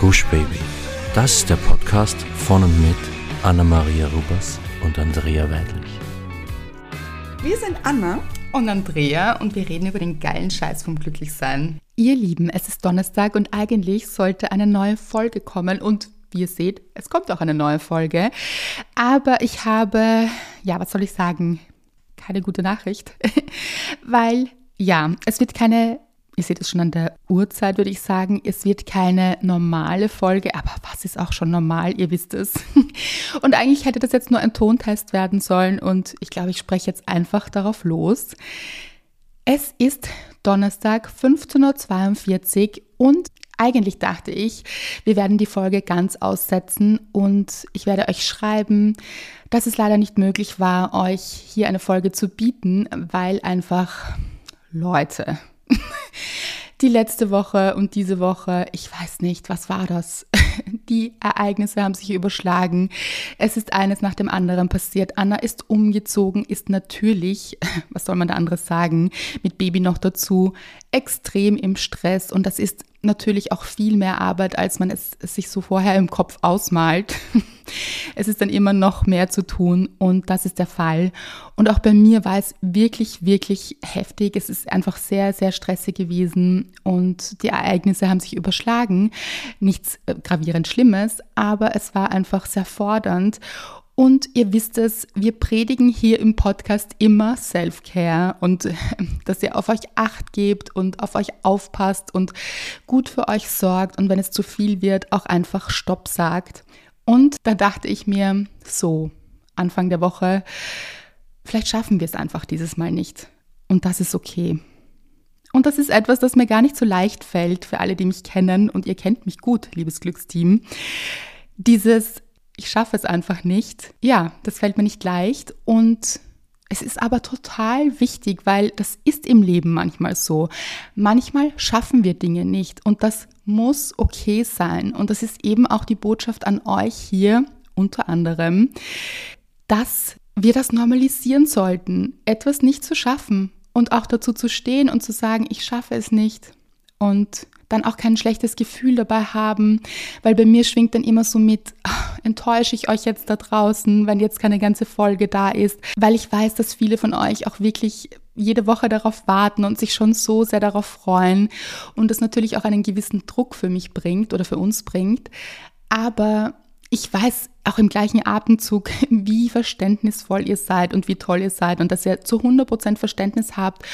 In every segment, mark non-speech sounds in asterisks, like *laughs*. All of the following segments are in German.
Gush Baby. Das ist der Podcast von und mit Anna-Maria Rubers und Andrea Weidlich. Wir sind Anna und Andrea und wir reden über den geilen Scheiß vom Glücklichsein. Ihr Lieben, es ist Donnerstag und eigentlich sollte eine neue Folge kommen und wie ihr seht, es kommt auch eine neue Folge. Aber ich habe, ja, was soll ich sagen? Keine gute Nachricht, *laughs* weil ja, es wird keine Ihr seht es schon an der Uhrzeit, würde ich sagen. Es wird keine normale Folge, aber was ist auch schon normal? Ihr wisst es. *laughs* Und eigentlich hätte das jetzt nur ein Tontest werden sollen und ich glaube, ich spreche jetzt einfach darauf los. Es ist Donnerstag 15.42 Uhr und eigentlich dachte ich, wir werden die Folge ganz aussetzen und ich werde euch schreiben, dass es leider nicht möglich war, euch hier eine Folge zu bieten, weil einfach Leute, *laughs* die letzte Woche und diese Woche, ich weiß nicht, was war das? *laughs* Die Ereignisse haben sich überschlagen. Es ist eines nach dem anderen passiert. Anna ist umgezogen, ist natürlich, *laughs* was soll man da anderes sagen, mit Baby noch dazu, extrem im Stress und das ist natürlich auch viel mehr Arbeit, als man es sich so vorher im Kopf ausmalt. *laughs* es ist dann immer noch mehr zu tun und das ist der Fall. Und auch bei mir war es wirklich, wirklich heftig. Es ist einfach sehr, sehr stressig gewesen und die Ereignisse haben sich überschlagen. Nichts äh, gravierend Schlimmes, aber es war einfach sehr fordernd. Und ihr wisst es, wir predigen hier im Podcast immer Self-Care und dass ihr auf euch acht gebt und auf euch aufpasst und gut für euch sorgt und wenn es zu viel wird, auch einfach Stopp sagt. Und da dachte ich mir, so, Anfang der Woche, vielleicht schaffen wir es einfach dieses Mal nicht. Und das ist okay. Und das ist etwas, das mir gar nicht so leicht fällt für alle, die mich kennen. Und ihr kennt mich gut, liebes Glücksteam. Dieses ich schaffe es einfach nicht. Ja, das fällt mir nicht leicht und es ist aber total wichtig, weil das ist im Leben manchmal so. Manchmal schaffen wir Dinge nicht und das muss okay sein. Und das ist eben auch die Botschaft an euch hier unter anderem, dass wir das normalisieren sollten, etwas nicht zu schaffen und auch dazu zu stehen und zu sagen, ich schaffe es nicht. Und dann auch kein schlechtes Gefühl dabei haben, weil bei mir schwingt dann immer so mit, ach, enttäusche ich euch jetzt da draußen, wenn jetzt keine ganze Folge da ist, weil ich weiß, dass viele von euch auch wirklich jede Woche darauf warten und sich schon so sehr darauf freuen und das natürlich auch einen gewissen Druck für mich bringt oder für uns bringt. Aber ich weiß auch im gleichen Atemzug, *laughs* wie verständnisvoll ihr seid und wie toll ihr seid und dass ihr zu 100% Verständnis habt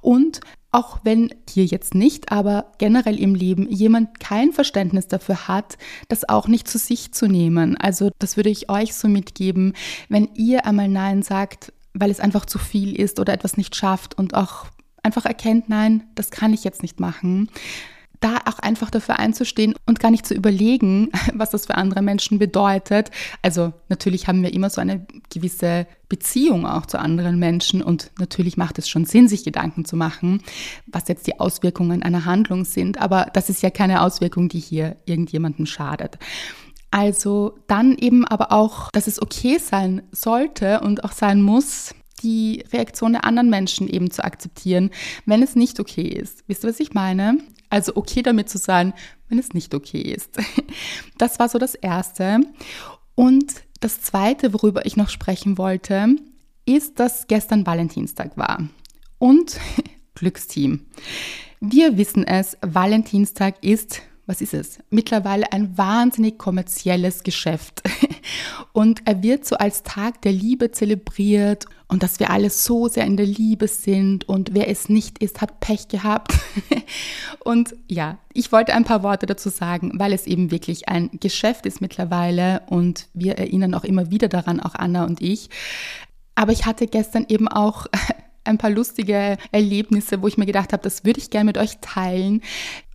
und auch wenn hier jetzt nicht, aber generell im Leben jemand kein Verständnis dafür hat, das auch nicht zu sich zu nehmen. Also das würde ich euch so mitgeben, wenn ihr einmal Nein sagt, weil es einfach zu viel ist oder etwas nicht schafft und auch einfach erkennt, nein, das kann ich jetzt nicht machen, da auch einfach dafür einzustehen und gar nicht zu überlegen, *laughs* was das für andere Menschen bedeutet. Also natürlich haben wir immer so eine gewisse Beziehung auch zu anderen Menschen und natürlich macht es schon Sinn, sich Gedanken zu machen, was jetzt die Auswirkungen einer Handlung sind. Aber das ist ja keine Auswirkung, die hier irgendjemandem schadet. Also dann eben aber auch, dass es okay sein sollte und auch sein muss, die Reaktion der anderen Menschen eben zu akzeptieren, wenn es nicht okay ist. Wisst ihr, was ich meine? Also okay damit zu sein, wenn es nicht okay ist. *laughs* Das war so das Erste. Und das Zweite, worüber ich noch sprechen wollte, ist, dass gestern Valentinstag war. Und *laughs* Glücksteam. Wir wissen es, Valentinstag ist was ist es? Mittlerweile ein wahnsinnig kommerzielles Geschäft. *laughs* Und er wird so als Tag der Liebe zelebriert und dass wir alle so sehr in der Liebe sind und wer es nicht ist, hat Pech gehabt. *laughs* Und ja, ich wollte ein paar Worte dazu sagen, weil es eben wirklich ein Geschäft ist mittlerweile und wir erinnern auch immer wieder daran, auch Anna und ich. Aber ich hatte gestern eben auch *laughs* ein paar lustige Erlebnisse, wo ich mir gedacht habe, das würde ich gerne mit euch teilen,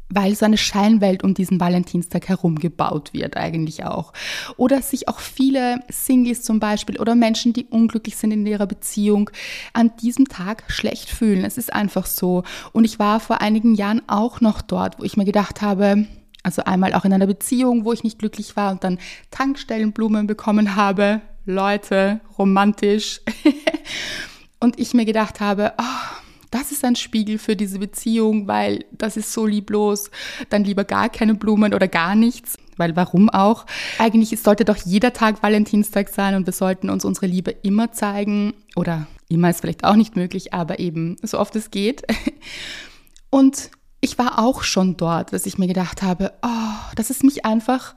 weil so eine Scheinwelt um diesen Valentinstag herum gebaut wird eigentlich auch. Oder sich auch viele Singles zum Beispiel oder Menschen, die unglücklich sind in ihrer Beziehung, an diesem Tag schlecht fühlen. Es ist einfach so. Und ich war vor einigen Jahren auch noch dort, wo ich mir gedacht habe, also einmal auch in einer Beziehung, wo ich nicht glücklich war und dann Tankstellenblumen bekommen habe. Leute, romantisch. *laughs* und ich mir gedacht habe, oh, das ist ein Spiegel für diese Beziehung, weil das ist so lieblos, dann lieber gar keine Blumen oder gar nichts. weil warum auch? Eigentlich sollte doch jeder Tag Valentinstag sein und wir sollten uns unsere Liebe immer zeigen oder immer ist vielleicht auch nicht möglich, aber eben so oft es geht. *laughs* Und ich war auch schon dort, dass ich mir gedacht habe, oh, dass es mich einfach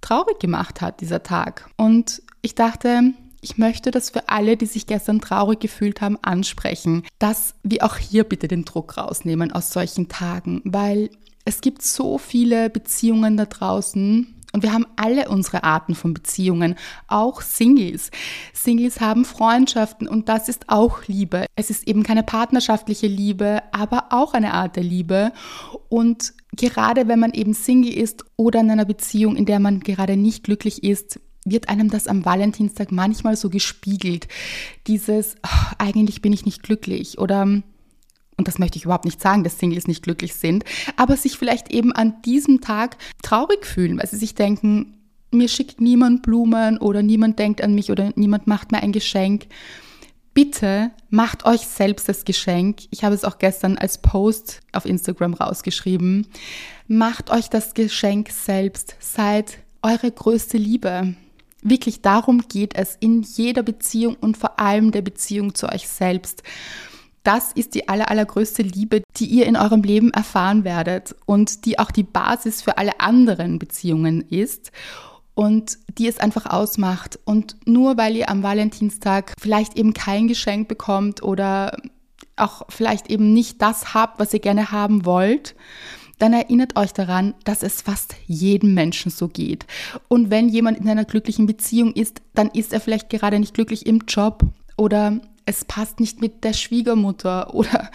traurig gemacht hat, dieser Tag. Und ich dachte, ich möchte das für alle, die sich gestern traurig gefühlt haben, ansprechen, dass wir auch hier bitte den Druck rausnehmen aus solchen Tagen, weil es gibt so viele Beziehungen da draußen, und wir haben alle unsere Arten von Beziehungen, auch Singles. Singles haben Freundschaften und das ist auch Liebe. Es ist eben keine partnerschaftliche Liebe, aber auch eine Art der Liebe. Und gerade wenn man eben Single ist oder in einer Beziehung, in der man gerade nicht glücklich ist, wird einem das am Valentinstag manchmal so gespiegelt. Dieses, oh, eigentlich bin ich nicht glücklich oder, und das möchte ich überhaupt nicht sagen, dass Singles nicht glücklich sind, aber sich vielleicht eben an diesem Tag traurig fühlen, weil sie sich denken, mir schickt niemand Blumen oder niemand denkt an mich oder niemand macht mir ein Geschenk. Bitte macht euch selbst das Geschenk. Ich habe es auch gestern als Post auf Instagram rausgeschrieben. Macht euch das Geschenk selbst. Seid eure größte Liebe. Wirklich darum geht es in jeder Beziehung und vor allem der Beziehung zu euch selbst. Das ist die aller, allergrößte Liebe, die ihr in eurem Leben erfahren werdet und die auch die Basis für alle anderen Beziehungen ist und die es einfach ausmacht. Und nur weil ihr am Valentinstag vielleicht eben kein Geschenk bekommt oder auch vielleicht eben nicht das habt, was ihr gerne haben wollt, dann erinnert euch daran, dass es fast jedem Menschen so geht. Und wenn jemand in einer glücklichen Beziehung ist, dann ist er vielleicht gerade nicht glücklich im Job oder es passt nicht mit der Schwiegermutter oder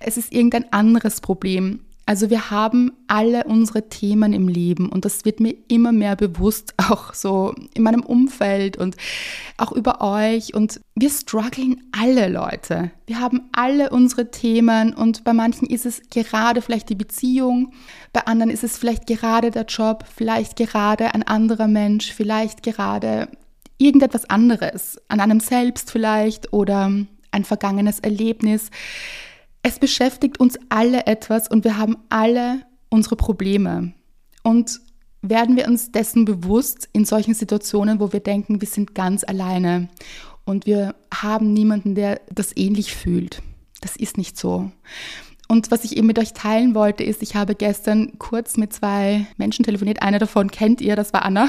es ist irgendein anderes Problem. Also wir haben alle unsere Themen im Leben und das wird mir immer mehr bewusst, *laughs* auch so in meinem Umfeld und auch über euch. Und wir strugglen alle Leute. Wir haben alle unsere Themen und bei manchen ist es gerade vielleicht die Beziehung, bei anderen ist es vielleicht gerade der Job, vielleicht gerade ein anderer Mensch, vielleicht gerade irgendetwas anderes, an einem selbst vielleicht oder ein vergangenes Erlebnis. Es beschäftigt uns alle etwas und wir haben alle unsere Probleme. Und werden wir uns dessen bewusst in solchen Situationen, wo wir denken, wir sind ganz alleine und wir haben niemanden, der das ähnlich fühlt. Das ist nicht so. Und was ich eben mit euch teilen wollte, ist, ich habe gestern kurz mit zwei Menschen telefoniert. Eine davon kennt ihr, das war Anna.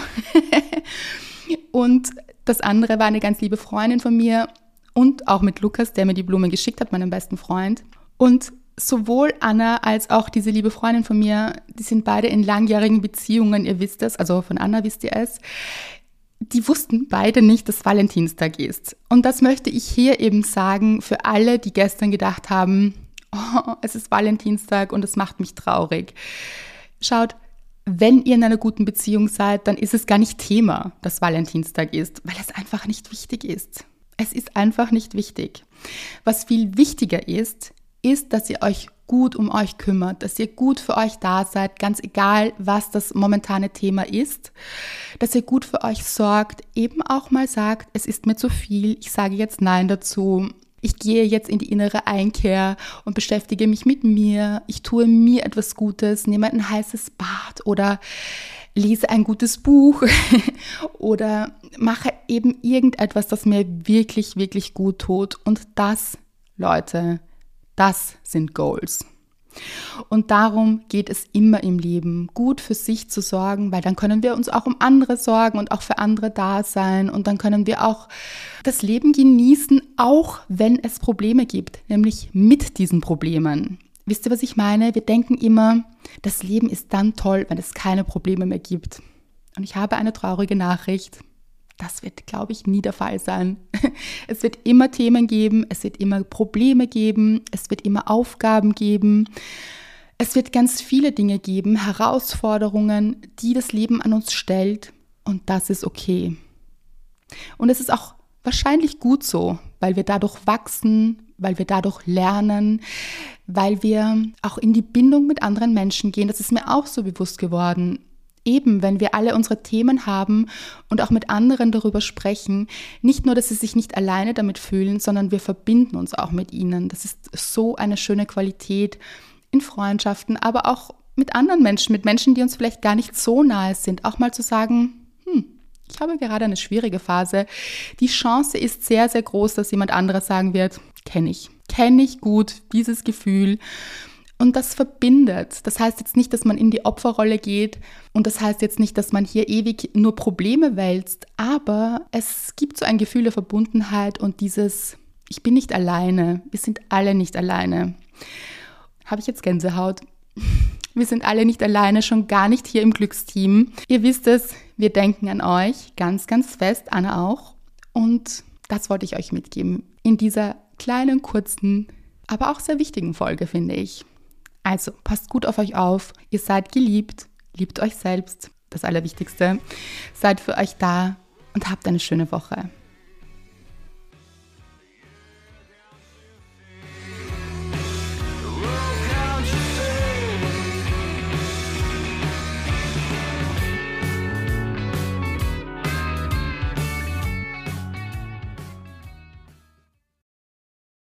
*laughs* und das andere war eine ganz liebe Freundin von mir und auch mit Lukas, der mir die Blumen geschickt hat, meinem besten Freund. Und sowohl Anna als auch diese liebe Freundin von mir, die sind beide in langjährigen Beziehungen, ihr wisst es, also von Anna wisst ihr es. Die wussten beide nicht, dass Valentinstag ist. Und das möchte ich hier eben sagen für alle, die gestern gedacht haben, *laughs* oh, es ist Valentinstag und es macht mich traurig. Schaut, wenn ihr in einer guten Beziehung seid, dann ist es gar nicht Thema, dass Valentinstag ist, weil es einfach nicht wichtig ist. Es ist einfach nicht wichtig. Was viel wichtiger ist, ist, dass ihr euch gut um euch kümmert, dass ihr gut für euch da seid, ganz egal, was das momentane Thema ist, dass ihr gut für euch sorgt, eben auch mal sagt, es ist mir zu viel, ich sage jetzt Nein dazu, ich gehe jetzt in die innere Einkehr und beschäftige mich mit mir, ich tue mir etwas Gutes, nehme ein heißes Bad oder lese ein gutes Buch *laughs* oder mache eben irgendetwas, das mir wirklich, wirklich gut tut. Und das, Leute, das sind Goals. Und darum geht es immer im Leben, gut für sich zu sorgen, weil dann können wir uns auch um andere sorgen und auch für andere da sein. Und dann können wir auch das Leben genießen, auch wenn es Probleme gibt, nämlich mit diesen Problemen. Wisst ihr, was ich meine? Wir denken immer, das Leben ist dann toll, wenn es keine Probleme mehr gibt. Und ich habe eine traurige Nachricht. Das wird, glaube ich, nie der Fall sein. *laughs* Es wird immer Themen geben, es wird immer Probleme geben, es wird immer Aufgaben geben. Es wird ganz viele Dinge geben, Herausforderungen, die das Leben an uns stellt. Und das ist okay. Und es ist auch wahrscheinlich gut so, weil wir dadurch wachsen, weil wir dadurch lernen, weil wir auch in die Bindung mit anderen Menschen gehen. Das ist mir auch so bewusst geworden eben, wenn wir alle unsere Themen haben und auch mit anderen darüber sprechen, nicht nur, dass sie sich nicht alleine damit fühlen, sondern wir verbinden uns auch mit ihnen. Das ist so eine schöne Qualität in Freundschaften, aber auch mit anderen Menschen, mit Menschen, die uns vielleicht gar nicht so nahe sind, auch mal zu sagen, hm, ich habe gerade eine schwierige Phase. Die Chance ist sehr, sehr groß, dass jemand anderes sagen wird, kenne ich, kenne ich gut dieses Gefühl. Und das verbindet. Das heißt jetzt nicht, dass man in die Opferrolle geht und das heißt jetzt nicht, dass man hier ewig nur Probleme wälzt, aber es gibt so ein Gefühl der Verbundenheit und dieses, ich bin nicht alleine, wir sind alle nicht alleine. Habe ich jetzt Gänsehaut? *laughs* Wir sind alle nicht alleine, schon gar nicht hier im Glücksteam. Ihr wisst es, wir denken an euch ganz, ganz fest, Anna auch. Und das wollte ich euch mitgeben in dieser kleinen, kurzen, aber auch sehr wichtigen Folge, finde ich. Also passt gut auf euch auf. Ihr seid geliebt, liebt euch selbst, das Allerwichtigste. Seid für euch da und habt eine schöne Woche.